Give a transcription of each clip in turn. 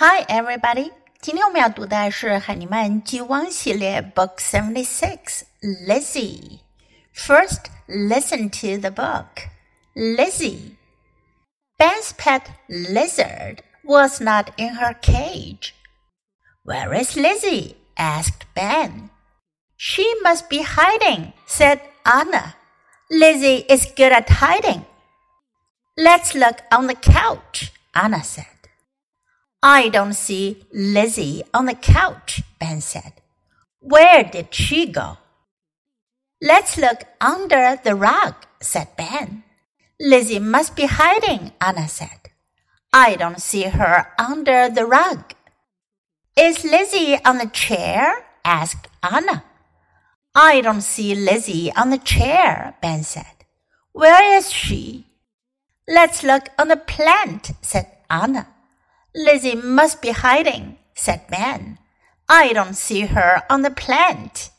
Hi, everybody. 今天我们要读的是海尼曼 G1 系列 Book Seventy Six. Lizzie. First, listen to the book. Lizzie. Ben's pet lizard was not in her cage. Where is Lizzie? asked Ben. She must be hiding, said Anna. Lizzie is good at hiding. Let's look on the couch, Anna said. I don't see Lizzie on the couch, Ben said. Where did she go? Let's look under the rug, said Ben. Lizzie must be hiding, Anna said. I don't see her under the rug. Is Lizzie on the chair? asked Anna. I don't see Lizzie on the chair, Ben said. Where is she? Let's look on the plant, said Anna. Lizzie must be hiding, said Ben. I don't see her on the plant.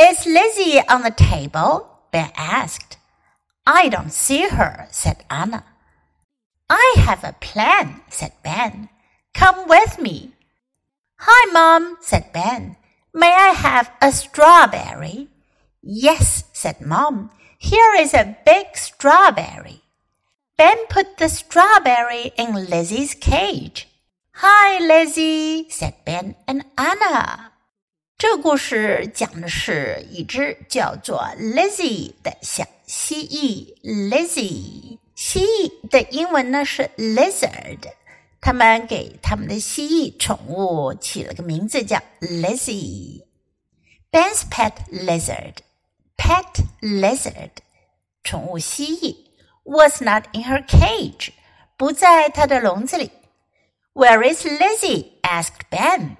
Is Lizzie on the table? Ben asked. I don't see her, said Anna. I have a plan, said Ben. Come with me. Hi, Mom, said Ben. May I have a strawberry? Yes, said Mom. Here is a big strawberry. Ben put the strawberry in Lizzie's cage. Hi, Lizzie, said Ben and Anna. 这个故事讲的是一只叫做 Lizzie 的小蜥蜴。Lizzie 蜥蜴的英文呢是 lizard，他们给他们的蜥蜴宠物起了个名字叫 Lizzie。Ben's pet lizard，pet lizard，宠物蜥蜴。 was not in her cage，不在她的笼子里。Where is Lizzie? asked Ben.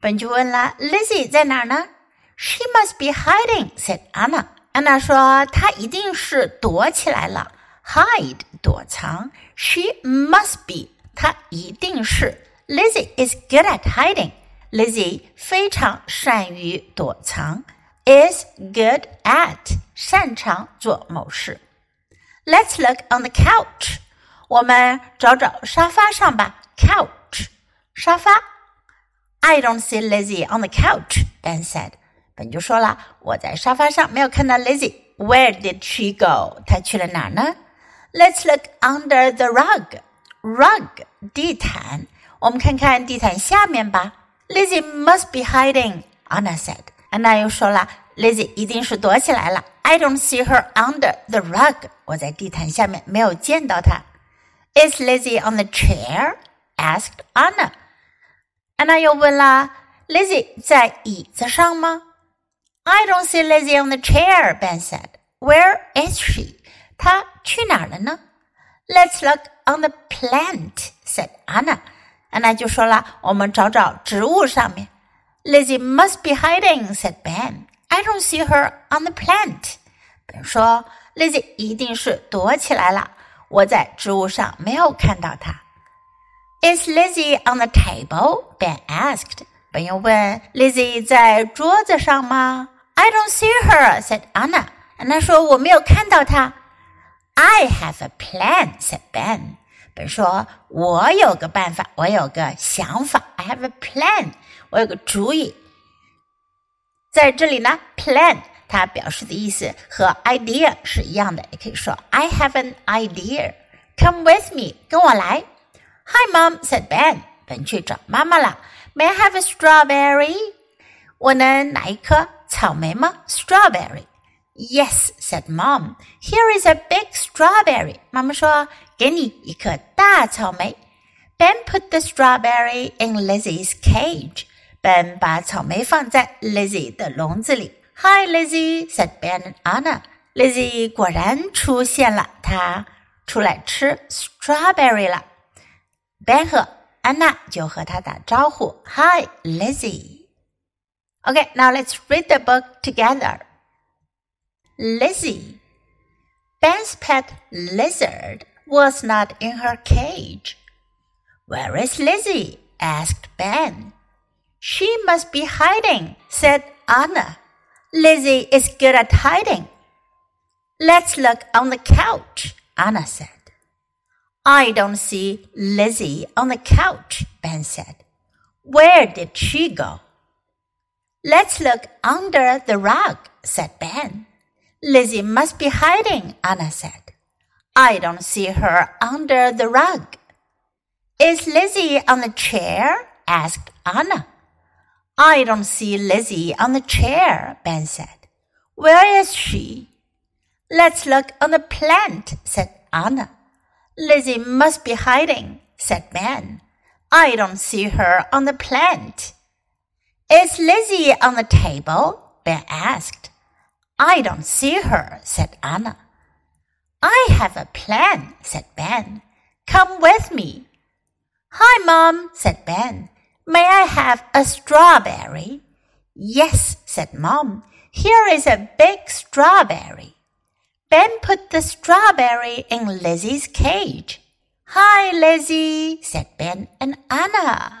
本就问了，Lizzie 在哪儿呢？She must be hiding," said Anna. 安娜说她一定是躲起来了。Hide 躲藏，She must be 她一定是。Lizzie is good at hiding. Lizzie 非常善于躲藏。Is good at 擅长做某事。 Let's look on the couch. 我们找找沙发上吧。Couch，沙发。I don't see Lizzie on the couch. Ben said. 本就说了，我在沙发上没有看到 Lizzie。Where did she go? 她去了哪儿呢？Let's look under the rug. Rug，地毯。我们看看地毯下面吧。Lizzie must be hiding. Anna said. 安娜又说了，Lizzie 一定是躲起来了。I don't see her under the rug. 我在地毯下面没有见到她。Is Lizzie on the chair? asked Anna. 安娜又问啦，Lizzie 在椅子上吗？I don't see Lizzie on the chair, Ben said. Where is she? 她去哪儿了呢？Let's look on the plant, said Anna. 安娜就说了，我们找找植物上面。 Lizzie must be hiding, said Ben. I don't see her on the plant. 本说，Lizzie 一定是躲起来了。我在植物上没有看到她。Is Lizzie on the table? Ben asked. 本又问，Lizzie 在桌子上吗？I don't see her," said Anna. 安娜说我没有看到她。I have a plan," said Ben. 本说，我有个办法，我有个想法。I have a plan. 我有个主意。在这里呢，plan 它表示的意思和 idea 是一样的，也可以说 I have an idea. Come with me，跟我来。Hi, Mom said Ben. 本去找妈妈了。May I have a strawberry？我能拿一颗草莓吗？Strawberry. Yes, said Mom. Here is a big strawberry. 妈妈说，给你一颗大草莓。Ben put the strawberry in Lizzie's cage. Ben 把草莓放在 Lizzie 的笼子里。Hi, Lizzie said Ben and Anna. Lizzie 果然出现了，她出来吃 strawberry 了。Ben 和安娜就和她打招呼，Hi, Lizzie. Okay, now let's read the book together. Lizzie. Ben's pet lizard was not in her cage. Where is Lizzie? asked Ben. She must be hiding, said Anna. Lizzie is good at hiding. Let's look on the couch, Anna said. I don't see Lizzie on the couch, Ben said. Where did she go? Let's look under the rug, said Ben. Lizzie must be hiding, Anna said. I don't see her under the rug. Is Lizzie on the chair? asked Anna. I don't see Lizzie on the chair, Ben said. Where is she? Let's look on the plant, said Anna. Lizzie must be hiding, said Ben. I don't see her on the plant. Is Lizzie on the table? Ben asked. I don't see her, said Anna. I have a plan, said Ben. Come with me. Hi, Mom, said Ben. May I have a strawberry? Yes, said Mom. Here is a big strawberry. Ben put the strawberry in Lizzie's cage. Hi, Lizzie, said Ben and Anna.